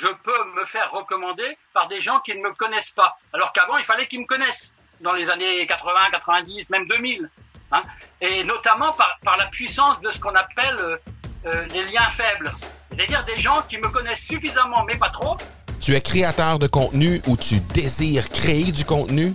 je peux me faire recommander par des gens qui ne me connaissent pas. Alors qu'avant, il fallait qu'ils me connaissent dans les années 80, 90, même 2000. Hein. Et notamment par, la puissance de ce qu'on appelle euh, euh, les liens faibles. C'est-à-dire des gens qui me connaissent suffisamment, mais pas trop. Tu es créateur de contenu ou tu désires créer du contenu?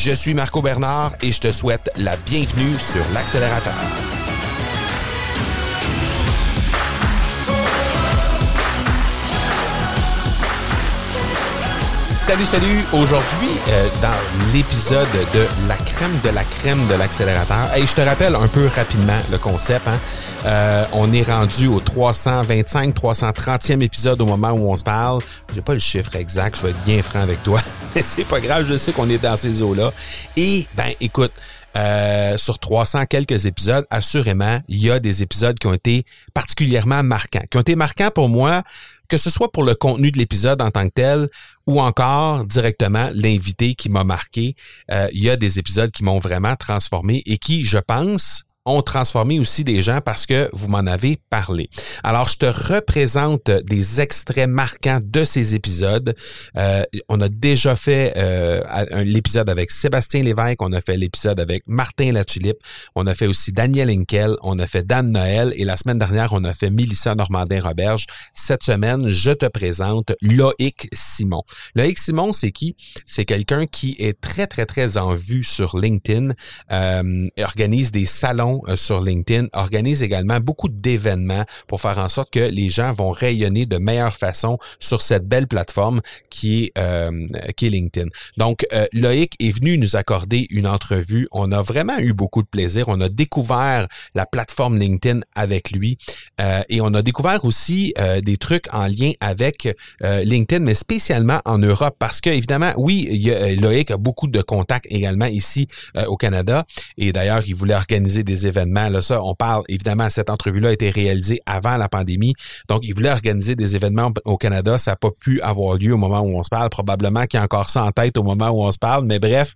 Je suis Marco Bernard et je te souhaite la bienvenue sur l'accélérateur. Salut, salut! Aujourd'hui, euh, dans l'épisode de la crème de la crème de l'accélérateur, et je te rappelle un peu rapidement le concept. Hein? Euh, on est rendu au 325, 330e épisode au moment où on se parle. J'ai pas le chiffre exact, je vais être bien franc avec toi, mais c'est pas grave, je sais qu'on est dans ces eaux-là. Et ben, écoute, euh, sur 300 quelques épisodes, assurément, il y a des épisodes qui ont été particulièrement marquants, qui ont été marquants pour moi que ce soit pour le contenu de l'épisode en tant que tel ou encore directement l'invité qui m'a marqué. Euh, il y a des épisodes qui m'ont vraiment transformé et qui, je pense, ont transformé aussi des gens parce que vous m'en avez parlé. Alors, je te représente des extraits marquants de ces épisodes. Euh, on a déjà fait euh, l'épisode avec Sébastien Lévesque, on a fait l'épisode avec Martin Latulippe, on a fait aussi Daniel Inkel, on a fait Dan Noël et la semaine dernière, on a fait Mélissa Normandin-Roberge. Cette semaine, je te présente Loïc Simon. Loïc Simon, c'est qui? C'est quelqu'un qui est très, très, très en vue sur LinkedIn, euh, organise des salons euh, sur LinkedIn organise également beaucoup d'événements pour faire en sorte que les gens vont rayonner de meilleure façon sur cette belle plateforme qui est, euh, qui LinkedIn. Donc, euh, Loïc est venu nous accorder une entrevue. On a vraiment eu beaucoup de plaisir. On a découvert la plateforme LinkedIn avec lui et on a découvert aussi des trucs en lien avec LinkedIn, mais spécialement en Europe parce que, évidemment, oui, Loïc a beaucoup de contacts également ici au Canada et d'ailleurs, il voulait organiser des événements. Là, ça, on parle, évidemment, cette entrevue-là a été réalisée avant la pandémie. Donc, il voulait organiser des événements au Canada. Ça n'a pas pu avoir lieu au moment où on se parle. Probablement qu'il y a encore ça en tête au moment où on se parle. Mais bref,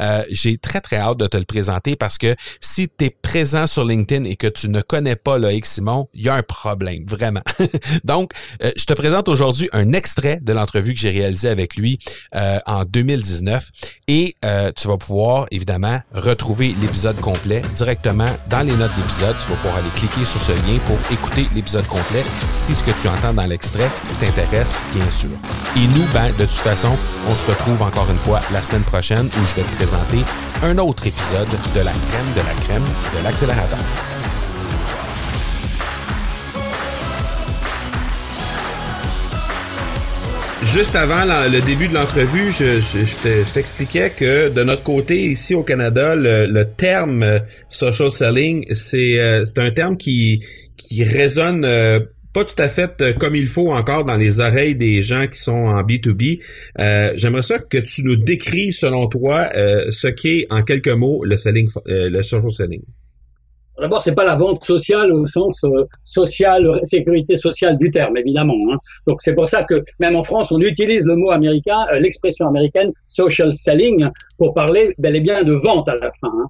euh, j'ai très, très hâte de te le présenter parce que si tu es présent sur LinkedIn et que tu ne connais pas Loïc Simon, il y a un problème, vraiment. Donc, euh, je te présente aujourd'hui un extrait de l'entrevue que j'ai réalisée avec lui euh, en 2019 et tu vas pouvoir, évidemment, retrouver l'épisode complet directement dans les notes d'épisode. Tu vas pouvoir aller cliquer sur ce lien pour écouter l'épisode complet si ce que tu entends dans l'extrait t'intéresse, bien sûr. Et nous, ben, de toute façon, on se retrouve encore une fois la semaine prochaine où je vais te présenter un autre épisode de la crème de la crème de l'accélérateur. Juste avant le début de l'entrevue, je, je, t'expliquais que de notre côté, ici au Canada, le, terme euh, social selling, c'est euh, c'est un terme qui, qui résonne euh, pas tout à fait comme il faut encore dans les oreilles des gens qui sont en B2B. J'aimerais ça que tu nous décris, selon toi, ce qu'est en quelques mots le selling, le social selling. D'abord, c'est pas la vente sociale au sens euh, social, sécurité sociale du terme, évidemment. Hein. Donc c'est pour ça que même en France, on utilise le mot américain, euh, l'expression américaine social selling pour parler bel et bien de vente à la fin. Hein.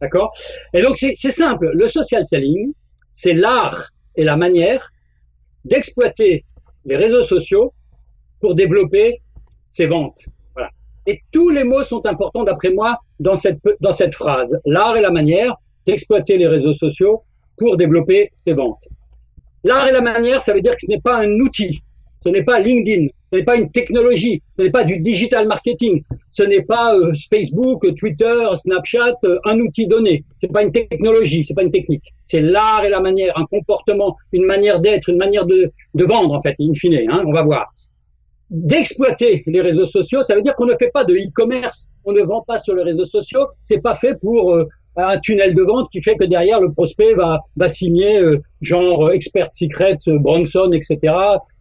D'accord? Et donc c'est simple. Le social selling, c'est l'art et la manière d'exploiter les réseaux sociaux pour développer ses ventes. Voilà. Et tous les mots sont importants d'après moi dans cette dans cette phrase. L'art et la manière d'exploiter les réseaux sociaux pour développer ses ventes. L'art et la manière, ça veut dire que ce n'est pas un outil, ce n'est pas LinkedIn, ce n'est pas une technologie, ce n'est pas du digital marketing, ce n'est pas euh, Facebook, Twitter, Snapchat, euh, un outil donné. C'est pas une technologie, c'est pas une technique. C'est l'art et la manière, un comportement, une manière d'être, une manière de, de vendre en fait, in fine. Hein, on va voir. D'exploiter les réseaux sociaux, ça veut dire qu'on ne fait pas de e-commerce, on ne vend pas sur les réseaux sociaux. C'est pas fait pour euh, un tunnel de vente qui fait que derrière le prospect va, va signer euh, genre euh, Expert Secrets, euh, Bronson, etc.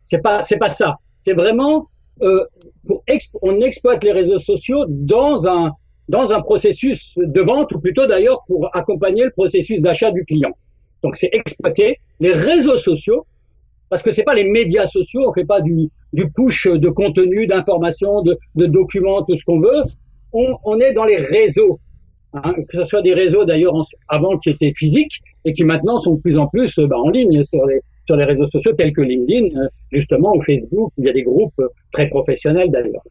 C'est pas c'est pas ça. C'est vraiment euh, pour on exploite les réseaux sociaux dans un dans un processus de vente ou plutôt d'ailleurs pour accompagner le processus d'achat du client. Donc c'est exploiter les réseaux sociaux parce que c'est pas les médias sociaux, on fait pas du, du push de contenu, d'informations, de, de, documents, tout ce qu'on veut. On, on, est dans les réseaux, hein, que ce soit des réseaux d'ailleurs avant qui étaient physiques et qui maintenant sont de plus en plus bah, en ligne sur les, sur les réseaux sociaux tels que LinkedIn, euh, justement, ou Facebook, où il y a des groupes très professionnels d'ailleurs.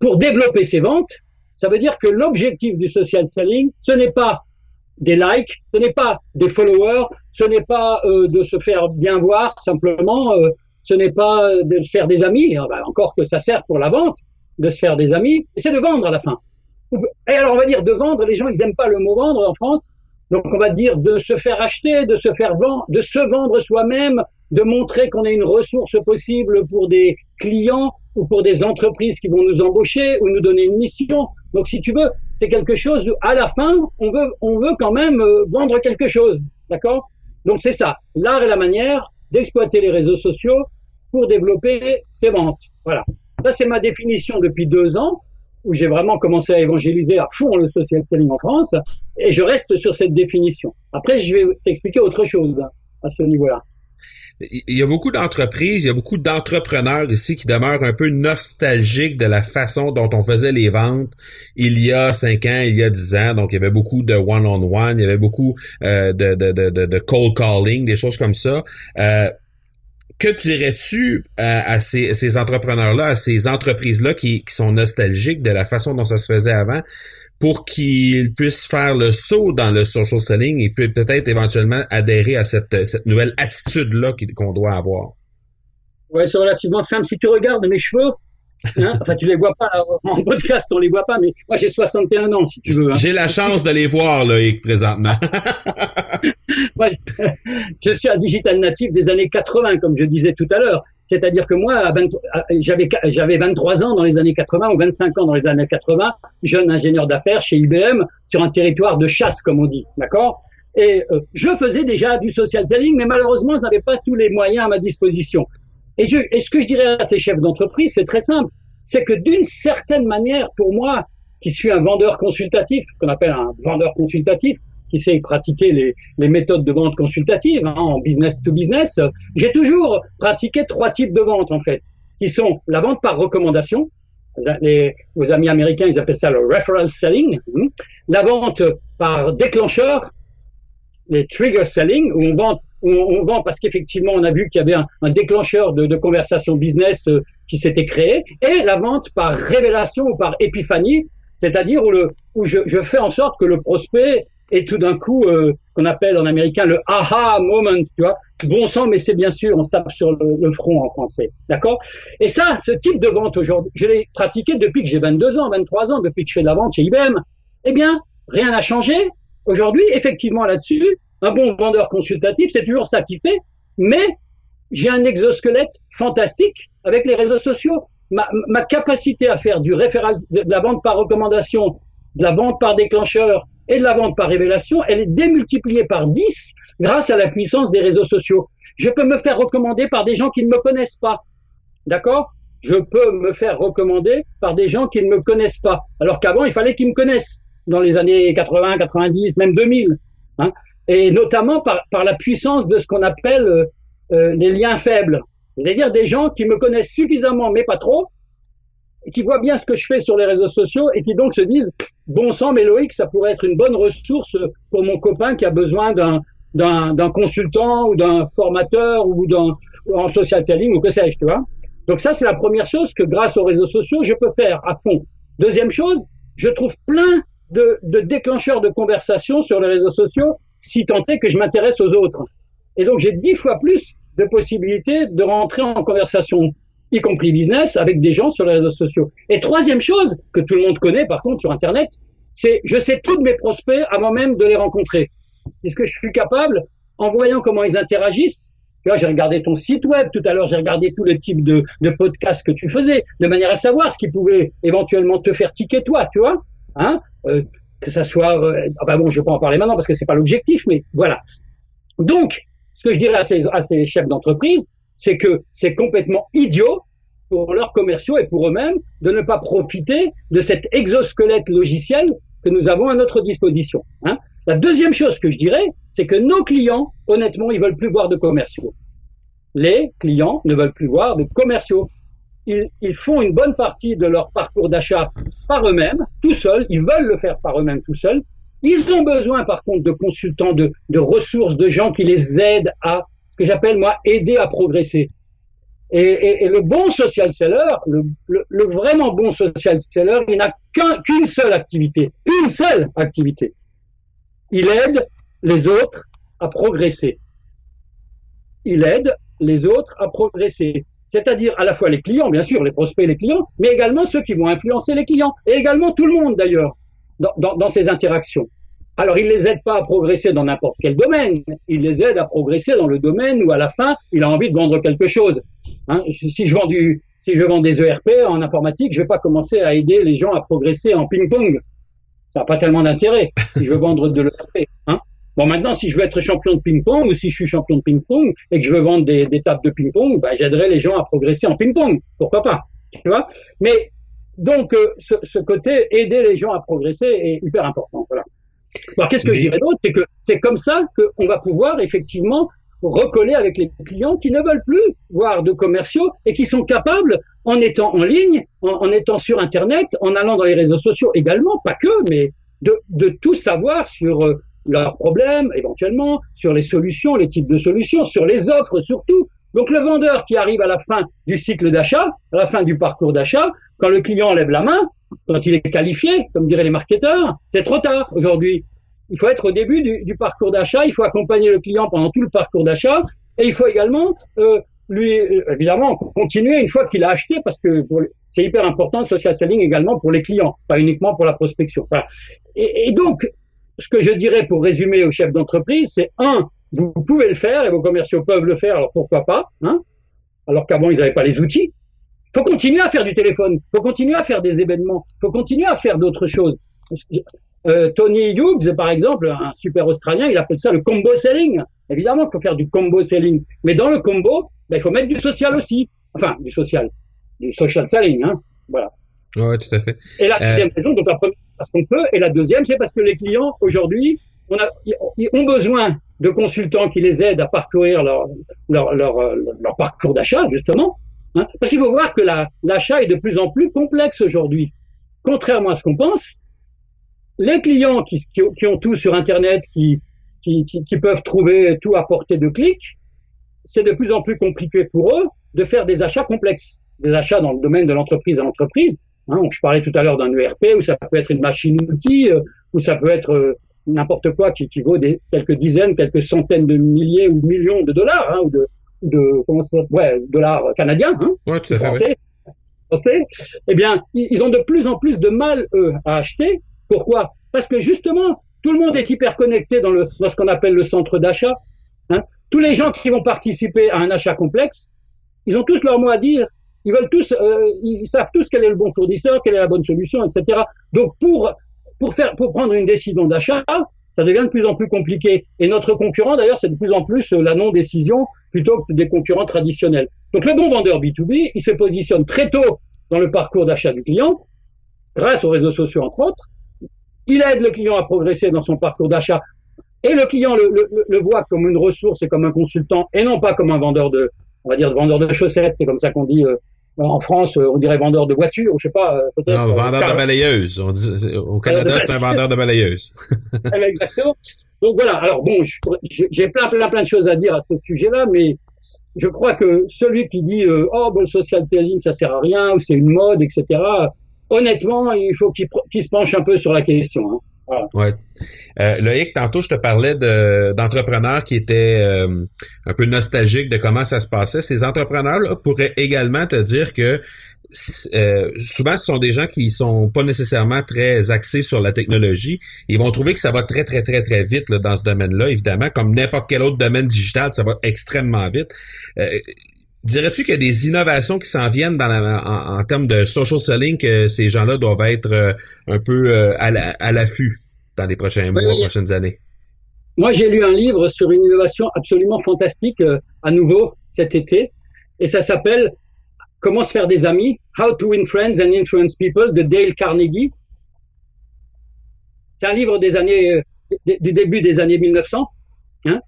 Pour développer ces ventes, ça veut dire que l'objectif du social selling, ce n'est pas des likes, ce n'est pas des followers, ce n'est pas euh, de se faire bien voir simplement, euh, ce n'est pas de se faire des amis, ah bah, encore que ça sert pour la vente, de se faire des amis, c'est de vendre à la fin. Et alors on va dire de vendre, les gens ils aiment pas le mot vendre en France, donc on va dire de se faire acheter, de se faire vendre, de se vendre soi-même, de montrer qu'on est une ressource possible pour des clients ou pour des entreprises qui vont nous embaucher ou nous donner une mission. Donc si tu veux, c'est quelque chose où, à la fin, on veut, on veut quand même euh, vendre quelque chose, d'accord? Donc c'est ça, l'art et la manière d'exploiter les réseaux sociaux pour développer ses ventes. Voilà. Ça c'est ma définition depuis deux ans où j'ai vraiment commencé à évangéliser à fond le social selling en France, et je reste sur cette définition. Après, je vais t'expliquer autre chose à ce niveau-là. Il y a beaucoup d'entreprises, il y a beaucoup d'entrepreneurs ici qui demeurent un peu nostalgiques de la façon dont on faisait les ventes il y a cinq ans, il y a dix ans. Donc, il y avait beaucoup de one-on-one, il y avait beaucoup euh, de, de, de, de, cold calling, des choses comme ça. Euh, que dirais-tu à, ces, ces entrepreneurs-là, à ces entreprises-là qui, qui sont nostalgiques de la façon dont ça se faisait avant? pour qu'ils puissent faire le saut dans le social selling et peut-être éventuellement adhérer à cette, cette nouvelle attitude-là qu'on doit avoir? Ouais, c'est relativement simple. Si tu regardes mes cheveux, Hein? Enfin, tu les vois pas en podcast, on les voit pas, mais moi j'ai 61 ans, si tu veux. Hein. J'ai la chance de les voir là, présentement. ouais, je suis un digital natif des années 80, comme je disais tout à l'heure. C'est-à-dire que moi, j'avais j'avais 23 ans dans les années 80 ou 25 ans dans les années 80, jeune ingénieur d'affaires chez IBM sur un territoire de chasse, comme on dit, d'accord? Et euh, je faisais déjà du social selling, mais malheureusement, je n'avais pas tous les moyens à ma disposition. Et, je, et ce que je dirais à ces chefs d'entreprise, c'est très simple. C'est que d'une certaine manière, pour moi, qui suis un vendeur consultatif, ce qu'on appelle un vendeur consultatif, qui sait pratiquer les, les méthodes de vente consultative hein, en business to business, j'ai toujours pratiqué trois types de vente en fait, qui sont la vente par recommandation. Les, vos amis américains, ils appellent ça le referral selling. Hein. La vente par déclencheur, les trigger selling, où on vend on, vend parce qu'effectivement, on a vu qu'il y avait un, déclencheur de, de, conversation business euh, qui s'était créé, et la vente par révélation ou par épiphanie, c'est-à-dire où, le, où je, je, fais en sorte que le prospect est tout d'un coup euh, ce qu'on appelle en américain le aha moment, tu vois. Bon sang, mais c'est bien sûr, on se tape sur le, le front en français, d'accord? Et ça, ce type de vente aujourd'hui, je l'ai pratiqué depuis que j'ai 22 ans, 23 ans, depuis que je fais de la vente chez IBM. Eh bien, rien n'a changé. Aujourd'hui, effectivement, là-dessus, un bon vendeur consultatif, c'est toujours ça qui fait, mais j'ai un exosquelette fantastique avec les réseaux sociaux. Ma, ma capacité à faire du de la vente par recommandation, de la vente par déclencheur et de la vente par révélation, elle est démultipliée par 10 grâce à la puissance des réseaux sociaux. Je peux me faire recommander par des gens qui ne me connaissent pas. D'accord? Je peux me faire recommander par des gens qui ne me connaissent pas. Alors qu'avant, il fallait qu'ils me connaissent dans les années 80, 90, même 2000. Hein et notamment par, par la puissance de ce qu'on appelle euh, euh, les liens faibles. C'est-à-dire des gens qui me connaissent suffisamment, mais pas trop, qui voient bien ce que je fais sur les réseaux sociaux et qui donc se disent bon sang, mais Loïc, ça pourrait être une bonne ressource pour mon copain qui a besoin d'un d'un consultant ou d'un formateur ou d'un en social selling ou que sais-je, tu vois. Donc ça, c'est la première chose que grâce aux réseaux sociaux, je peux faire à fond. Deuxième chose, je trouve plein de, de déclencheurs de conversation sur les réseaux sociaux si tant est que je m'intéresse aux autres. Et donc j'ai dix fois plus de possibilités de rentrer en conversation, y compris business, avec des gens sur les réseaux sociaux. Et troisième chose que tout le monde connaît par contre sur Internet, c'est je sais tous mes prospects avant même de les rencontrer. Puisque je suis capable, en voyant comment ils interagissent, Là, j'ai regardé ton site web tout à l'heure, j'ai regardé tout le type de, de podcasts que tu faisais, de manière à savoir ce qui pouvait éventuellement te faire tiquer toi, tu vois. Hein euh, que ça soit, euh, enfin bon, je vais pas en parler maintenant parce que c'est pas l'objectif, mais voilà. Donc, ce que je dirais à ces, à ces chefs d'entreprise, c'est que c'est complètement idiot pour leurs commerciaux et pour eux-mêmes de ne pas profiter de cet exosquelette logiciel que nous avons à notre disposition. Hein. La deuxième chose que je dirais, c'est que nos clients, honnêtement, ils veulent plus voir de commerciaux. Les clients ne veulent plus voir de commerciaux. Ils, ils font une bonne partie de leur parcours d'achat par eux-mêmes, tout seuls. Ils veulent le faire par eux-mêmes tout seuls. Ils ont besoin, par contre, de consultants, de, de ressources, de gens qui les aident à ce que j'appelle moi aider à progresser. Et, et, et, le bon social seller, le, le, le vraiment bon social seller, il n'a qu'une seule activité, une seule activité. Il aide les autres à progresser. Il aide les autres à progresser. C'est-à-dire à la fois les clients, bien sûr, les prospects, les clients, mais également ceux qui vont influencer les clients, et également tout le monde d'ailleurs, dans, ces interactions. Alors, il les aide pas à progresser dans n'importe quel domaine. Il les aide à progresser dans le domaine où, à la fin, il a envie de vendre quelque chose. Hein, si je vends du, si je vends des ERP en informatique, je vais pas commencer à aider les gens à progresser en ping-pong. Ça n'a pas tellement d'intérêt si je veux vendre de l'ERP. Hein. Bon, maintenant, si je veux être champion de ping-pong ou si je suis champion de ping-pong et que je veux vendre des, des tables de ping-pong, bah, j'aiderai les gens à progresser en ping-pong. Pourquoi pas? Tu vois? Mais donc, euh, ce, ce côté aider les gens à progresser est hyper important. Voilà. Alors qu'est-ce que Mais... je dirais d'autre? C'est que c'est comme ça qu'on va pouvoir effectivement recoller avec les clients qui ne veulent plus voir de commerciaux et qui sont capables, en étant en ligne, en, en, étant sur Internet, en allant dans les réseaux sociaux également, pas que, mais de, de tout savoir sur euh, leurs problèmes éventuellement, sur les solutions, les types de solutions, sur les offres surtout. Donc le vendeur qui arrive à la fin du cycle d'achat, à la fin du parcours d'achat, quand le client lève la main, quand il est qualifié, comme diraient les marketeurs, c'est trop tard aujourd'hui. Il faut être au début du, du parcours d'achat, il faut accompagner le client pendant tout le parcours d'achat, et il faut également euh, lui, évidemment, continuer une fois qu'il a acheté, parce que c'est hyper important le social selling également pour les clients, pas uniquement pour la prospection. Voilà. Et, donc, ce que je dirais pour résumer aux chefs d'entreprise, c'est un, vous pouvez le faire et vos commerciaux peuvent le faire, alors pourquoi pas, hein, alors qu'avant ils n'avaient pas les outils faut continuer à faire du téléphone, faut continuer à faire des événements, faut continuer à faire d'autres choses. Euh, Tony Hughes, par exemple, un super Australien, il appelle ça le combo selling. Évidemment qu'il faut faire du combo selling, mais dans le combo, ben, il faut mettre du social aussi. Enfin, du social, du social selling, hein. Voilà. Oui, tout à fait. Et la deuxième euh... raison, donc la première, parce qu'on peut, et la deuxième, c'est parce que les clients aujourd'hui, on a, ils ont besoin de consultants qui les aident à parcourir leur, leur, leur, leur parcours d'achat, justement. Hein Parce qu'il faut voir que l'achat est de plus en plus complexe aujourd'hui. Contrairement à ce qu'on pense, les clients qui, qui, qui, ont tout sur Internet, qui, qui, qui, peuvent trouver tout à portée de clic, c'est de plus en plus compliqué pour eux de faire des achats complexes, des achats dans le domaine de l'entreprise à l'entreprise. Hein, je parlais tout à l'heure d'un ERP, où ça peut être une machine outil, euh, ou ça peut être euh, n'importe quoi qui, qui vaut des, quelques dizaines, quelques centaines de milliers ou millions de dollars, hein, ou de, de comment ça, ouais, dollars canadiens, hein, ouais, tout à fait, français, français, eh bien, ils ont de plus en plus de mal eux à acheter. Pourquoi? Parce que justement, tout le monde est hyper connecté dans le dans ce qu'on appelle le centre d'achat. Hein. Tous les gens qui vont participer à un achat complexe, ils ont tous leur mot à dire. Ils veulent tous, euh, ils savent tous quel est le bon fournisseur, quelle est la bonne solution, etc. Donc pour pour faire pour prendre une décision d'achat, ça devient de plus en plus compliqué. Et notre concurrent, d'ailleurs, c'est de plus en plus la non-décision plutôt que des concurrents traditionnels. Donc le bon vendeur B2B, il se positionne très tôt dans le parcours d'achat du client, grâce aux réseaux sociaux entre autres. Il aide le client à progresser dans son parcours d'achat. Et le client le, le, le, voit comme une ressource et comme un consultant, et non pas comme un vendeur de, on va dire, de vendeur de chaussettes, c'est comme ça qu'on dit euh, en France, on dirait vendeur de voitures, je sais pas. Euh, peut-être, non, vendeur car... de balayeuse. On dit, au Canada, c'est un vendeur de balayeuse. Exactement. Donc voilà. Alors bon, j'ai plein, plein, plein de choses à dire à ce sujet-là, mais je crois que celui qui dit euh, oh bon le social telling ça sert à rien ou c'est une mode, etc. Honnêtement, il faut qu'il qu se penche un peu sur la question. Hein. Voilà. Ouais. Euh, Loïc, tantôt je te parlais de, d'entrepreneurs qui étaient euh, un peu nostalgiques de comment ça se passait. Ces entrepreneurs-là pourraient également te dire que euh, souvent ce sont des gens qui sont pas nécessairement très axés sur la technologie. Ils vont trouver que ça va très très très très vite là, dans ce domaine-là, évidemment, comme n'importe quel autre domaine digital, ça va extrêmement vite. Euh, Dirais-tu qu'il y a des innovations qui s'en viennent dans la, en, en, termes de social selling que ces gens-là doivent être euh, un peu euh, à l'affût dans les prochains mois, oui, prochaines années? Moi, j'ai lu un livre sur une innovation absolument fantastique euh, à nouveau cet été, et ça s'appelle Comment se faire des amis, How to Win Friends and Influence People de Dale Carnegie. C'est un livre des années, euh, du début des années 1900. Hein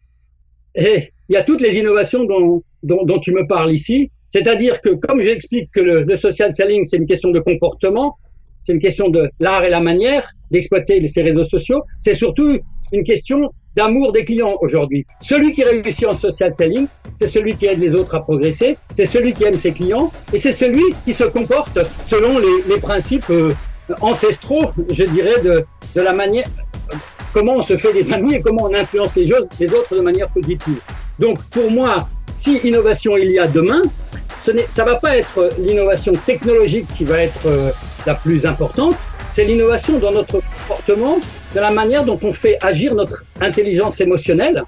et il y a toutes les innovations dont, dont, tu me parles ici. C'est-à-dire que, comme j'explique que le, le social selling, c'est une question de comportement, c'est une question de l'art et la manière d'exploiter ces réseaux sociaux, c'est surtout une question d'amour des clients aujourd'hui. Celui qui réussit en social selling, c'est celui qui aide les autres à progresser, c'est celui qui aime ses clients et c'est celui qui se comporte selon les, les principes euh, ancestraux, je dirais, de, de la manière comment on se fait des amis et comment on influence les autres de manière positive. Donc pour moi, si innovation il y a demain, ce ça va pas être l'innovation technologique qui va être euh, la plus importante, c'est l'innovation dans notre comportement, de la manière dont on fait agir notre intelligence émotionnelle